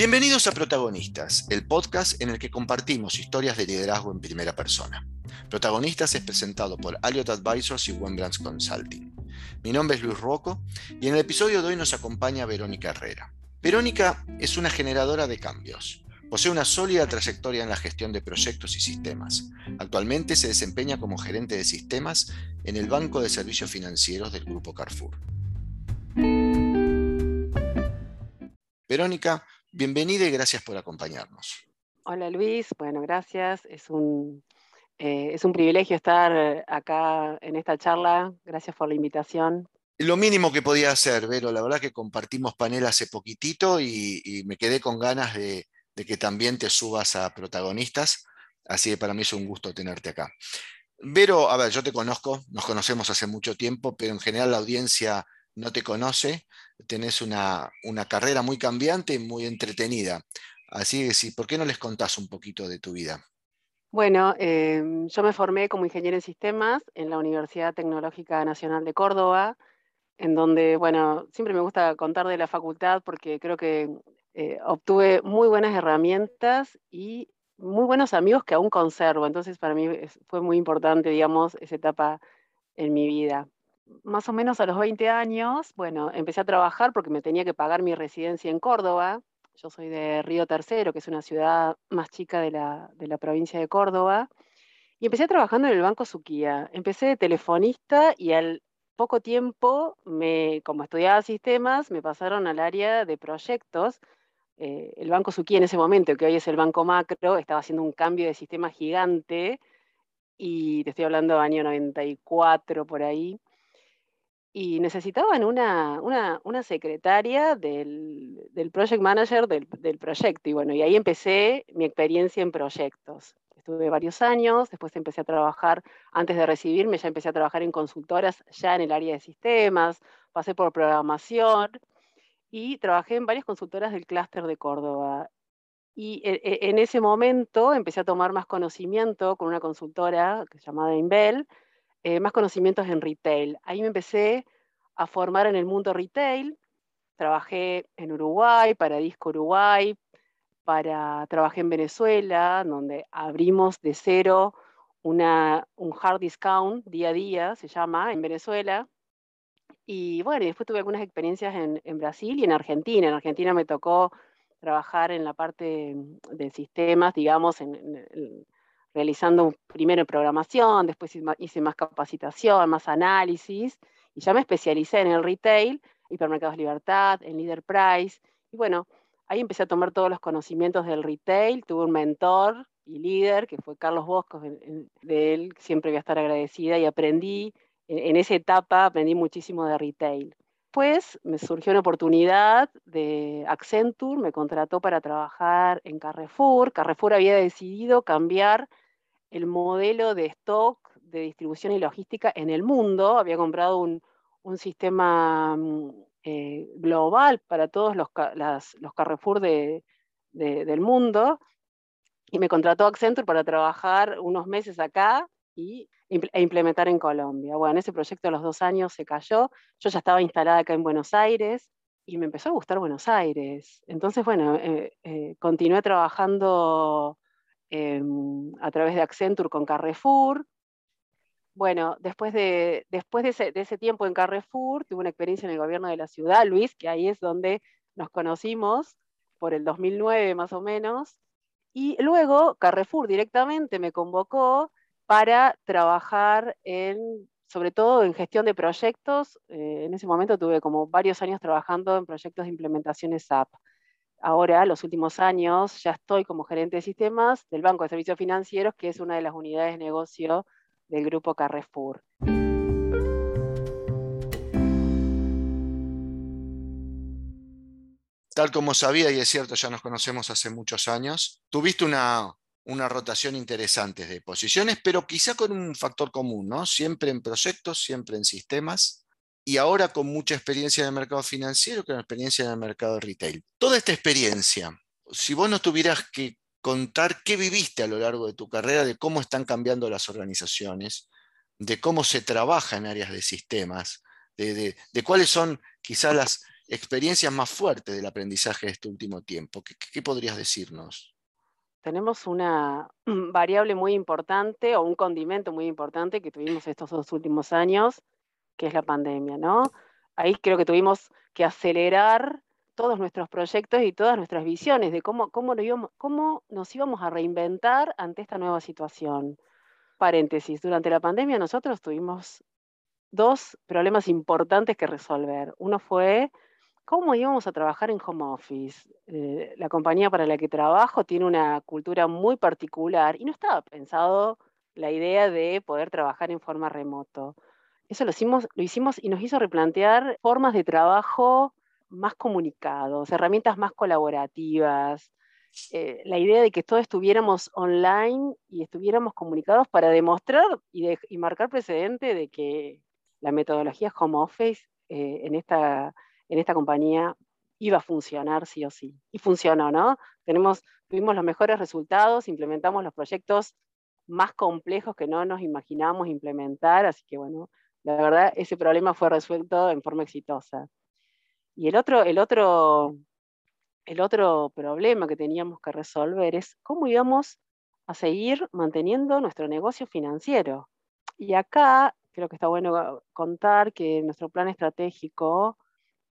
Bienvenidos a Protagonistas, el podcast en el que compartimos historias de liderazgo en primera persona. Protagonistas es presentado por Alliot Advisors y Wembrands Consulting. Mi nombre es Luis Rocco y en el episodio de hoy nos acompaña Verónica Herrera. Verónica es una generadora de cambios. Posee una sólida trayectoria en la gestión de proyectos y sistemas. Actualmente se desempeña como gerente de sistemas en el Banco de Servicios Financieros del Grupo Carrefour. Verónica, bienvenida y gracias por acompañarnos. Hola Luis, bueno, gracias. Es un, eh, es un privilegio estar acá en esta charla. Gracias por la invitación. Lo mínimo que podía hacer, Vero, la verdad que compartimos panel hace poquitito y, me quedé con ganas de, de, que también te subas a protagonistas, así que para mí es un gusto tenerte acá. Vero, a ver, yo te conozco, nos conocemos hace mucho tiempo, pero en general la audiencia no te conoce, tenés una, carrera muy cambiante y muy entretenida. Así que sí, ¿por qué no les contás un poquito de tu vida? Bueno, em, yo me formé como ingeniero en sistemas en la Universidad Tecnológica Nacional de Córdoba, en donde, bueno, siempre me gusta contar de la facultad porque creo que eh, obtuve muy buenas herramientas y muy buenos amigos que aún conservo. Entonces, para mí fue muy importante, digamos, esa etapa en mi vida más o menos a los 20 años, bueno, empecé a trabajar porque me tenía que pagar mi residencia en Córdoba. Yo soy de Río Tercero, que es una ciudad más chica de la, provincia de Córdoba. Y empecé trabajando en el Banco Suquía. Empecé de telefonista y al poco tiempo, me, como estudiaba sistemas, me pasaron al área de proyectos. Eh, el Banco Suquía en ese momento, que hoy es el Banco Macro, estaba haciendo un cambio de sistema gigante y te estoy hablando año 94 por ahí y necesitaban una, una, secretaria del, del, project manager del, del, proyecto. Y bueno, y ahí empecé mi experiencia en proyectos. Estuve varios años, después empecé a trabajar, antes de recibirme ya empecé a trabajar en consultoras ya en el área de sistemas, pasé por programación y trabajé en varias consultoras del clúster de Córdoba. Y e, e, en ese momento empecé a tomar más conocimiento con una consultora llamaba Inbel, eh, más conocimientos en retail. Ahí me empecé a formar en el mundo retail. Trabajé en Uruguay, para Disco Uruguay, para, trabajé en Venezuela, donde abrimos de cero una, un hard discount día a día, se llama, en Venezuela. Y bueno, después tuve algunas experiencias en, en, Brasil y en Argentina. En Argentina me tocó trabajar en la parte de sistemas, digamos, en, en realizando primero programación, después hice más capacitación, más análisis, y ya me especialicé en el retail, hipermercados libertad, en Leader Price, y bueno, ahí empecé a tomar todos los conocimientos del retail, tuve un mentor y líder, que fue Carlos Boscos, de él siempre voy a estar agradecida, y aprendí, en esa etapa aprendí muchísimo de retail. Después me surgió una oportunidad de Accenture, me contrató para trabajar en Carrefour. Carrefour había decidido cambiar el modelo de stock, de distribución y logística en el mundo. Había comprado un, sistema mm, eh, global para todos los, los Carrefour del mundo y me contrató Accenture para trabajar unos meses acá y, e implementar en Colombia. Bueno, ese proyecto a los dos años se cayó. Yo ya estaba instalada acá en Buenos Aires y me empezó a gustar Buenos Aires. Entonces, bueno, eh, eh, continué trabajando Em, a través de Accenture con Carrefour. Bueno, después, de, después de, ese, tiempo en Carrefour, tuve una experiencia en el gobierno de la ciudad, Luis, que ahí es donde nos conocimos, por el 2009 más o menos. Y luego Carrefour directamente me convocó para trabajar en, sobre todo en gestión de proyectos. Eh, en ese momento tuve como varios años trabajando en proyectos de implementaciones SAP ahora, los últimos años, ya estoy como gerente de sistemas del Banco de Servicios Financieros, que es una de las unidades de negocio del grupo Carrefour. Tal como sabía, y es cierto, ya nos conocemos hace muchos años, tuviste una, una rotación interesante de posiciones, pero quizá con un factor común, ¿no? Siempre en proyectos, siempre en sistemas y ahora con mucha experiencia en el mercado financiero, con experiencia en el mercado retail. Toda esta experiencia, si vos nos tuvieras que contar qué viviste a lo largo de tu carrera, de cómo están cambiando las organizaciones, de cómo se trabaja en áreas de sistemas, de, cuáles son quizás las, experiencias más fuertes del aprendizaje de este último tiempo. ¿Qué, podrías decirnos? Tenemos una variable muy importante o un condimento muy importante que tuvimos estos dos últimos años, que es la pandemia, ¿no? Ahí creo que tuvimos que acelerar todos nuestros proyectos y todas nuestras visiones de cómo, cómo, cómo nos íbamos a reinventar ante esta nueva situación. Paréntesis, durante la pandemia nosotros tuvimos dos problemas importantes que resolver. Uno fue cómo íbamos a trabajar en home office. Eh, la compañía para la que trabajo tiene una cultura muy particular y no estaba pensado la idea de poder trabajar en forma remoto. Eso lo hicimos, lo hicimos y nos hizo replantear formas de trabajo más comunicados, herramientas más colaborativas, eh, la idea de que todos estuviéramos online y estuviéramos comunicados para demostrar y, marcar precedente de que la metodología home office eh, en, esta, en esta compañía iba a funcionar sí o sí. Y funcionó, ¿no? Tenemos, tuvimos los mejores resultados, implementamos los proyectos más complejos que no nos imaginamos implementar, así que bueno, la verdad ese problema fue resuelto en forma exitosa. Y el otro, el otro, el otro problema que teníamos que resolver es cómo íbamos a seguir manteniendo nuestro negocio financiero. Y acá creo que está bueno contar que nuestro plan estratégico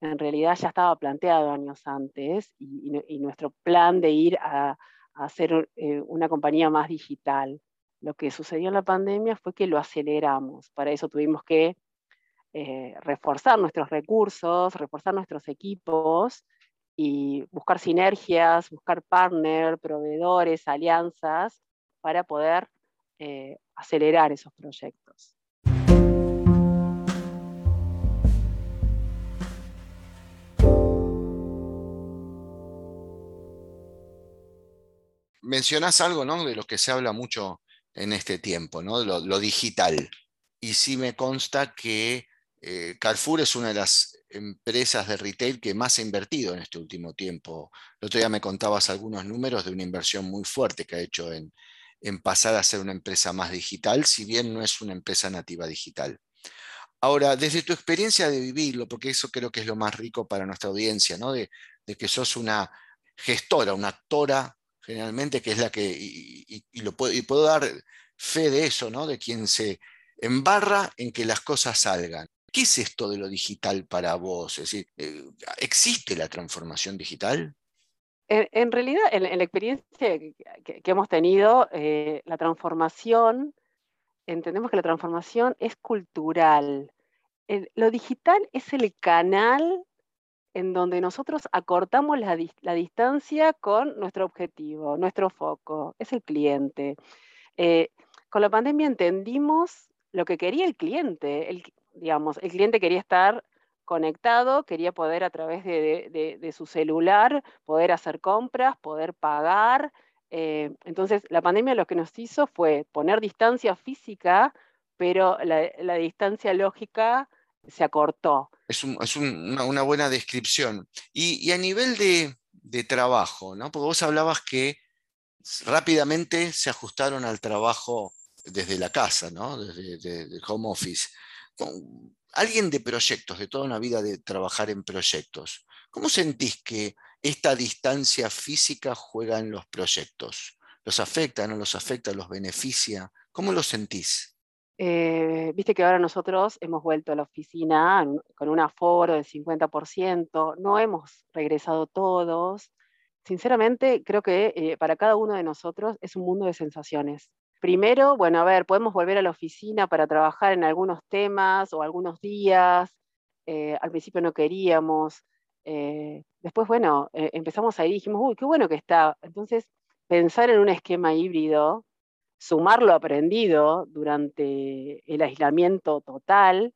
en realidad ya estaba planteado años antes y, nuestro plan de ir a, hacer eh, una compañía más digital. Lo que sucedió en la pandemia fue que lo aceleramos. Para eso tuvimos que eh, reforzar nuestros recursos, reforzar nuestros equipos y buscar sinergias, buscar partners, proveedores, alianzas para poder eh, acelerar esos proyectos. Mencionas algo ¿no? de lo que se habla mucho en este tiempo, ¿no? lo, digital. Y sí me consta que eh, Carrefour es una de las empresas de retail que más ha invertido en este último tiempo. El otro día me contabas algunos números de una inversión muy fuerte que ha hecho en, pasar a ser una empresa más digital, si bien no es una empresa nativa digital. Ahora, desde tu experiencia de vivirlo, porque eso creo que es lo más rico para nuestra audiencia, ¿no? de, que sos una gestora, una actora generalmente, que es la que, y, puedo, dar fe de eso, ¿no? de quien se embarra en que las cosas salgan. ¿Qué es esto de lo digital para vos? Eh, ¿existe la transformación digital? En, realidad, en, la experiencia que, hemos tenido, eh, la transformación, entendemos que la transformación es cultural. lo digital es el canal en donde nosotros acortamos la, distancia con nuestro objetivo, nuestro foco, es el cliente. Eh, con la pandemia entendimos lo que quería el cliente. El, digamos, el cliente quería estar conectado, quería poder a través de, su celular poder hacer compras, poder pagar. Eh, entonces, la pandemia lo que nos hizo fue poner distancia física, pero la, distancia lógica se acortó. Es, una, buena descripción. Y, a nivel de, trabajo, ¿no? Porque vos hablabas que rápidamente se ajustaron al trabajo desde la casa, ¿no? desde el home office alguien de proyectos, de toda una vida de trabajar en proyectos, ¿cómo sentís que esta distancia física juega en los proyectos? ¿Los afecta, no los afecta, los beneficia? ¿Cómo lo sentís? Eh, viste que ahora nosotros hemos vuelto a la oficina con un aforo del 50%, no hemos regresado todos. Sinceramente, creo que eh, para cada uno de nosotros es un mundo de sensaciones. Primero, bueno, a ver, podemos volver a la oficina para trabajar en algunos temas o algunos días. Eh, al principio no queríamos. Después, bueno, empezamos ahí y dijimos, uy, qué bueno que está. Entonces, pensar en un esquema híbrido, sumar lo aprendido durante el aislamiento total,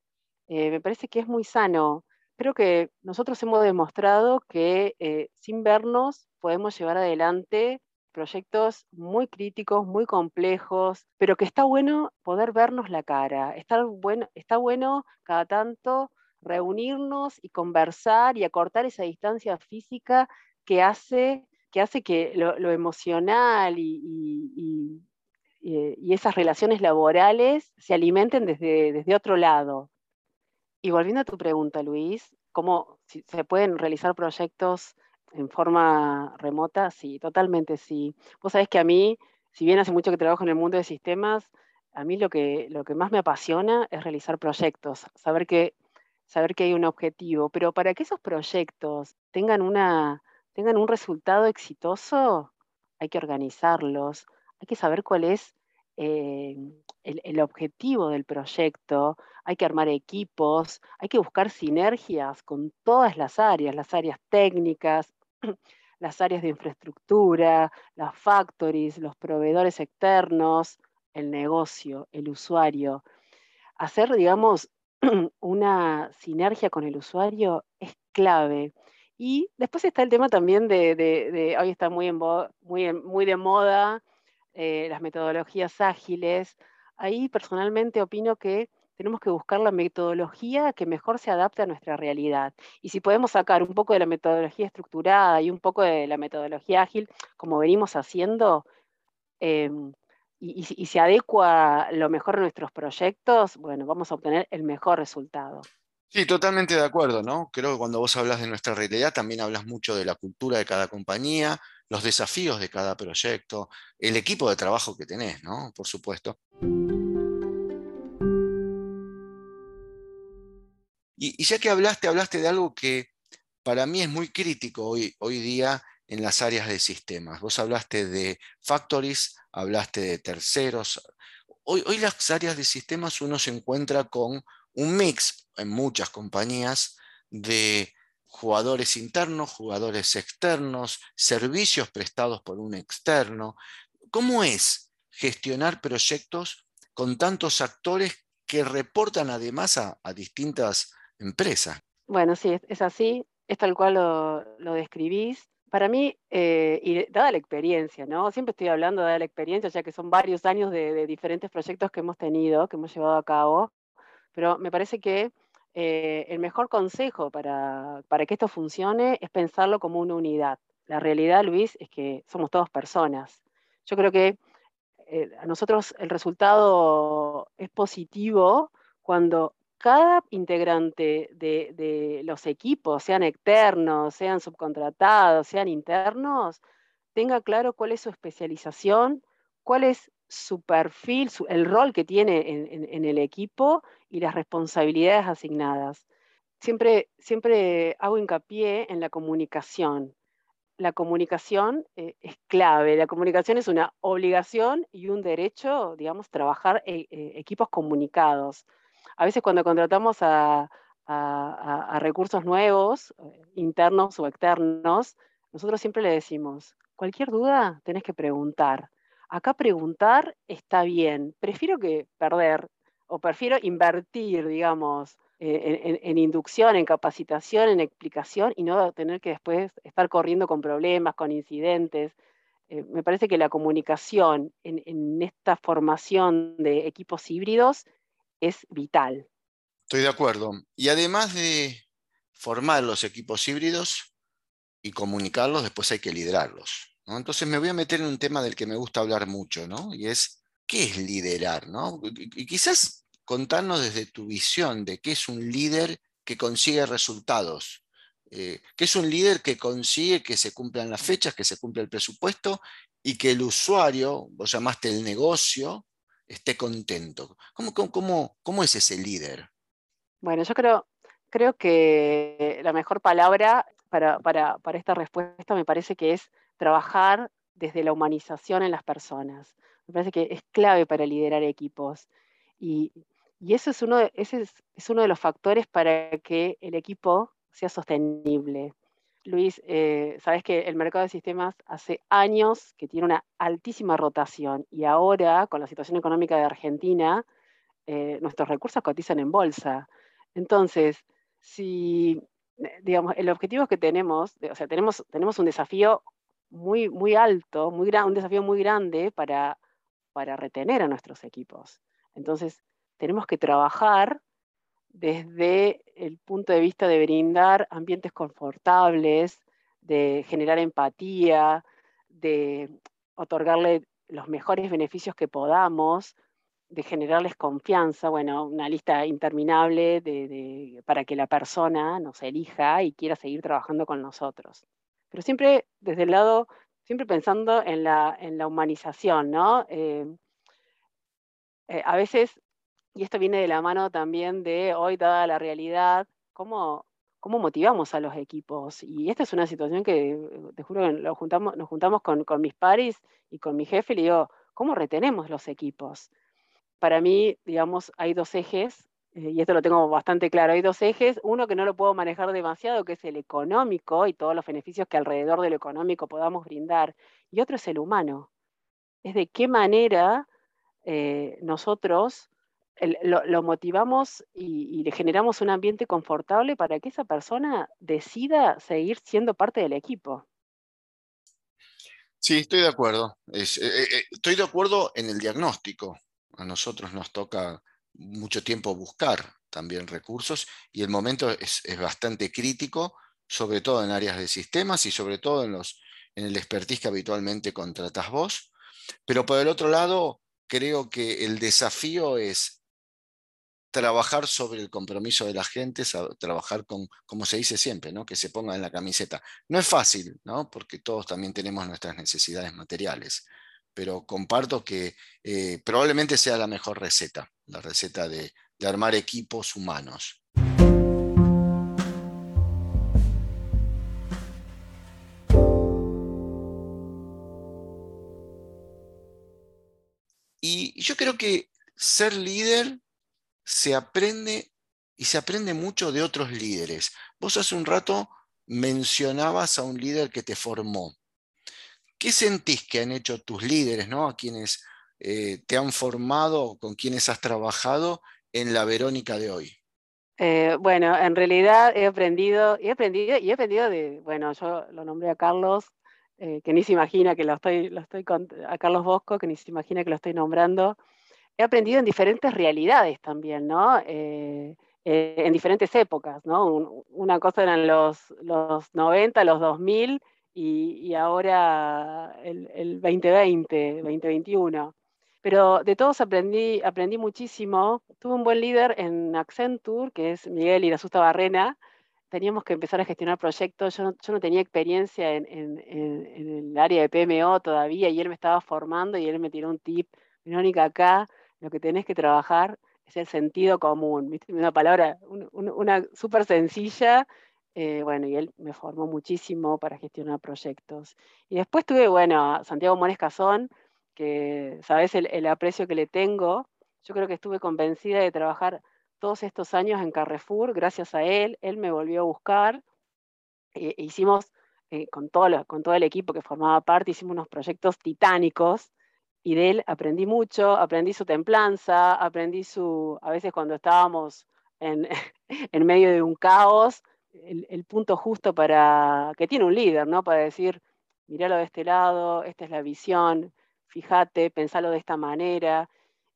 me parece que es muy sano. Creo que nosotros hemos demostrado que sin vernos podemos llevar adelante proyectos muy críticos, muy complejos, pero que está bueno poder vernos la cara, está bueno, está bueno cada tanto reunirnos y conversar y acortar esa distancia física que hace que, hace que lo, emocional y, esas relaciones laborales se alimenten desde, desde otro lado. Y volviendo a tu pregunta, Luis, cómo se pueden realizar proyectos en forma remota, sí, totalmente sí. Vos sabés que a mí, si bien hace mucho que trabajo en el mundo de sistemas, a mí lo que, lo que más me apasiona es realizar proyectos, saber que, saber que hay un objetivo, pero para que esos proyectos tengan, una, tengan un resultado exitoso, hay que organizarlos, hay que saber cuál es eh, el, objetivo del proyecto, hay que armar equipos, hay que buscar sinergias con todas las áreas, las áreas técnicas, las áreas de infraestructura, las factories, los proveedores externos, el negocio, el usuario. Hacer, digamos, una sinergia con el usuario es clave. Y después está el tema también de, hoy está muy, de moda eh, las metodologías ágiles. Ahí personalmente opino que tenemos que buscar la metodología que mejor se adapte a nuestra realidad. Y si podemos sacar un poco de la metodología estructurada y un poco de la metodología ágil, como venimos haciendo, em, y, y, se adecua lo mejor a nuestros proyectos, bueno, vamos a obtener el mejor resultado. Sí, totalmente de acuerdo, ¿no? Creo que cuando vos hablas de nuestra realidad también hablas mucho de la cultura de cada compañía, los desafíos de cada proyecto, el equipo de trabajo que tenés, ¿no? Por supuesto. Y, ya que hablaste, hablaste de algo que para mí es muy crítico hoy, hoy día en las áreas de sistemas. Vos hablaste de factories, hablaste de terceros. Hoy, hoy las áreas de sistemas uno se encuentra con un mix en muchas compañías de jugadores internos, jugadores externos, servicios prestados por un externo. ¿Cómo es gestionar proyectos con tantos actores que reportan además a, distintas empresas? Bueno, sí, es, así, es tal cual lo, describís. Para mí, eh, y dada la experiencia, ¿no? Siempre estoy hablando de la experiencia, ya que son varios años de diferentes proyectos que hemos tenido, que hemos llevado a cabo. Pero me parece que eh, el mejor consejo para, que esto funcione es pensarlo como una unidad. La realidad, Luis, es que somos todos personas. Yo creo que eh, a nosotros el resultado es positivo cuando cada integrante de, los equipos, sean externos, sean subcontratados, sean internos, tenga claro cuál es su especialización, cuál es su perfil, el rol que tiene en, el equipo y las responsabilidades asignadas. Siempre, siempre hago hincapié en la comunicación. La comunicación eh, es clave. La comunicación es una obligación y un derecho, digamos, trabajar en eh, equipos comunicados. A veces cuando contratamos a, recursos nuevos, eh, internos o externos, nosotros siempre le decimos, cualquier duda tenés que preguntar acá preguntar está bien. Prefiero que perder o prefiero invertir, digamos, en, inducción, en capacitación, en explicación y no tener que después estar corriendo con problemas, con incidentes. Eh, me parece que la comunicación en, esta formación de equipos híbridos es vital. Estoy de acuerdo. Y además de formar los equipos híbridos y comunicarlos, después hay que liderarlos. Entonces me voy a meter en un tema del que me gusta hablar mucho, ¿no? Y es, ¿qué es liderar? ¿no? Y quizás contarnos desde tu visión de qué es un líder que consigue resultados. Eh, ¿Qué es un líder que consigue que se cumplan las fechas, que se cumpla el presupuesto y que el usuario, vos llamaste el negocio, esté contento? ¿Cómo, cómo, cómo es ese líder? Bueno, yo creo, creo que la mejor palabra para, para, para esta respuesta me parece que es trabajar desde la humanización en las personas. Me parece que es clave para liderar equipos. Y, eso es uno, de, ese es, uno de los factores para que el equipo sea sostenible. Luis, eh, sabes que el mercado de sistemas hace años que tiene una altísima rotación y ahora, con la situación económica de Argentina, eh, nuestros recursos cotizan en bolsa. Entonces, si, digamos, el objetivo que tenemos, o sea, tenemos, tenemos un desafío muy, muy alto, muy un desafío muy grande para, para retener a nuestros equipos. Entonces, tenemos que trabajar desde el punto de vista de brindar ambientes confortables, de generar empatía, de otorgarle los mejores beneficios que podamos, generarles confianza, bueno, una lista interminable de, para que la persona nos elija y quiera seguir trabajando con nosotros. Pero siempre desde el lado, siempre pensando en la, en humanización, ¿no? Eh, eh, a veces, y esto viene de la mano también de hoy, dada la realidad, cómo, cómo motivamos a los equipos. Y esta es una situación que, te juro que lo juntamos, nos juntamos con, con mis pares y con mi jefe y le digo, ¿cómo retenemos los equipos? para mí, digamos, hay dos ejes, eh, y esto lo tengo bastante claro, hay dos ejes, uno que no lo puedo manejar demasiado, que es el económico y todos los beneficios que alrededor de lo económico podamos brindar, y otro es el humano. Es de qué manera eh, nosotros lo, motivamos y, le generamos un ambiente confortable para que esa persona decida seguir siendo parte del equipo. Sí, estoy de acuerdo. Eh, estoy de acuerdo en el diagnóstico a nosotros nos toca mucho tiempo buscar también recursos y el momento es, bastante crítico, sobre todo en áreas de sistemas y sobre todo en, los, en el expertise que habitualmente contratas vos. Pero por el otro lado, creo que el desafío es trabajar sobre el compromiso de la gente, trabajar con, como se dice siempre, ¿no? que se ponga en la camiseta. No es fácil, ¿no? porque todos también tenemos nuestras necesidades materiales, pero comparto que eh, probablemente sea la mejor receta, la receta de, armar equipos humanos. Y yo creo que ser líder se aprende y se aprende mucho de otros líderes. Vos hace un rato mencionabas a un líder que te formó. ¿Qué sentís que han hecho tus líderes, ¿no? a quienes eh, te han formado, con quienes has trabajado en la Verónica de hoy? Eh, bueno, en realidad he aprendido, he aprendido y he aprendido de, bueno, yo lo nombré a Carlos, eh, que ni se imagina que lo estoy, lo estoy a Carlos Bosco, que ni se imagina que lo estoy nombrando. He aprendido en diferentes realidades también, ¿no? en diferentes épocas, ¿no? una cosa eran los, los 90, los 2000, y, ahora el, 2020, 2021. Pero de todos aprendí, aprendí muchísimo. Tuve un buen líder en Accenture, que es Miguel Irasusta Barrena. Teníamos que empezar a gestionar proyectos. Yo no, tenía experiencia en, el área de PMO todavía y él me estaba formando y él me tiró un tip. Verónica, acá lo que tenés que trabajar es el sentido común. Una palabra, una súper sencilla eh, bueno, y él me formó muchísimo para gestionar proyectos. Y después tuve, bueno, a Santiago Mores Cazón, que sabes el, aprecio que le tengo. Yo creo que estuve convencida de trabajar todos estos años en Carrefour, gracias a él. Él me volvió a buscar. E, e hicimos, eh, con, todo con todo el equipo que formaba parte, hicimos unos proyectos titánicos. Y de él aprendí mucho, aprendí su templanza, aprendí su, a veces cuando estábamos en, en medio de un caos, el, punto justo para, que tiene un líder, ¿no? Para decir, míralo de este lado, esta es la visión, fíjate, pensalo de esta manera.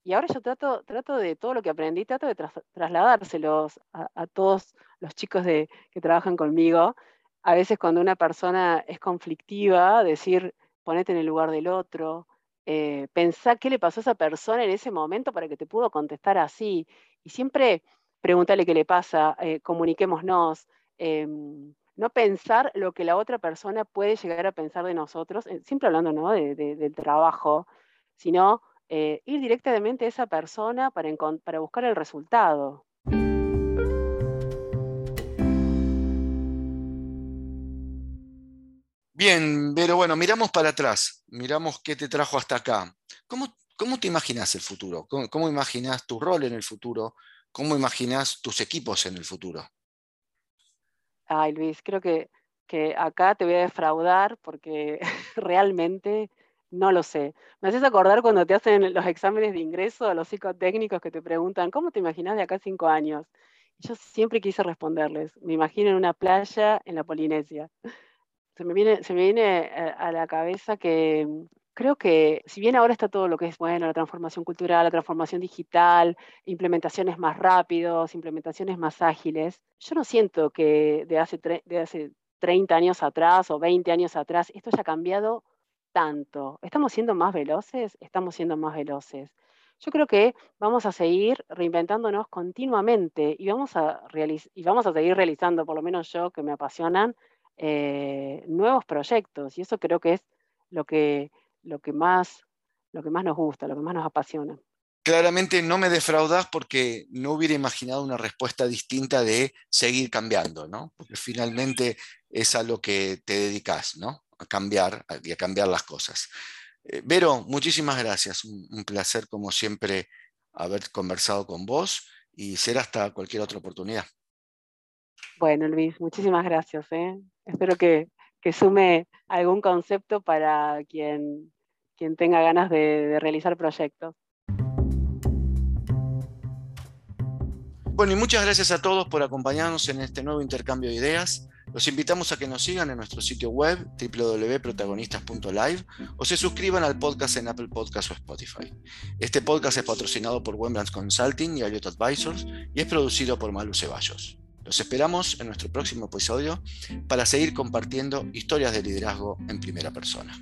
Y ahora yo trato, trato de todo lo que aprendí, trato de trasladárselos a, todos los chicos de, que trabajan conmigo. A veces cuando una persona es conflictiva, decir, ponete en el lugar del otro, eh, pensá qué le pasó a esa persona en ese momento para que te pudo contestar así. Y siempre pregúntale qué le pasa, eh, comuniquémonos, Em, no pensar lo que la otra persona puede llegar a pensar de nosotros, eh, siempre hablando ¿no? de, del trabajo, sino eh, ir directamente a esa persona para, para buscar el resultado. Bien, pero bueno, miramos para atrás, miramos qué te trajo hasta acá. ¿Cómo, cómo te imaginas el futuro? ¿Cómo, cómo imaginas tu rol en el futuro? ¿Cómo imaginas tus equipos en el futuro? Ay, Luis, creo que, que acá te voy a defraudar porque realmente no lo sé. Me haces acordar cuando te hacen los exámenes de ingreso a los psicotécnicos que te preguntan, ¿cómo te imaginas de acá cinco años? yo siempre quise responderles, me imagino en una playa en la Polinesia. Se me viene, se me viene eh, a la cabeza que creo que si bien ahora está todo lo que es, bueno, la transformación cultural, la transformación digital, implementaciones más rápidos, implementaciones más ágiles, yo no siento que de hace, de hace 30 años atrás o 20 años atrás esto haya cambiado tanto. ¿Estamos siendo más veloces? Estamos siendo más veloces. yo creo que vamos a seguir reinventándonos continuamente y vamos a, y vamos a seguir realizando, por lo menos yo que me apasionan, eh, nuevos proyectos. Y eso creo que es lo que, lo, que más, lo que más nos gusta, lo que más nos apasiona. Claramente no me defraudas porque no hubiera imaginado una respuesta distinta de seguir cambiando, ¿no? Porque finalmente es a lo que te dedicas, ¿no? A cambiar y a cambiar las cosas. Eh, Vero, muchísimas gracias. Un, placer, como siempre, haber conversado con vos y será hasta cualquier otra oportunidad. Bueno, Luis, muchísimas gracias. ¿eh? Espero que, sume algún concepto para quien, quien tenga ganas de realizar proyectos. Bueno, y muchas gracias a todos por acompañarnos en este nuevo intercambio de ideas. Los invitamos a que nos sigan en nuestro sitio web www.protagonistas.live o se suscriban al podcast en Apple Podcasts o Spotify. Este podcast es patrocinado por Wembrands Consulting y Elliott Advisors y es producido por Malu Ceballos. Los esperamos en nuestro próximo episodio para seguir compartiendo historias de liderazgo en primera persona.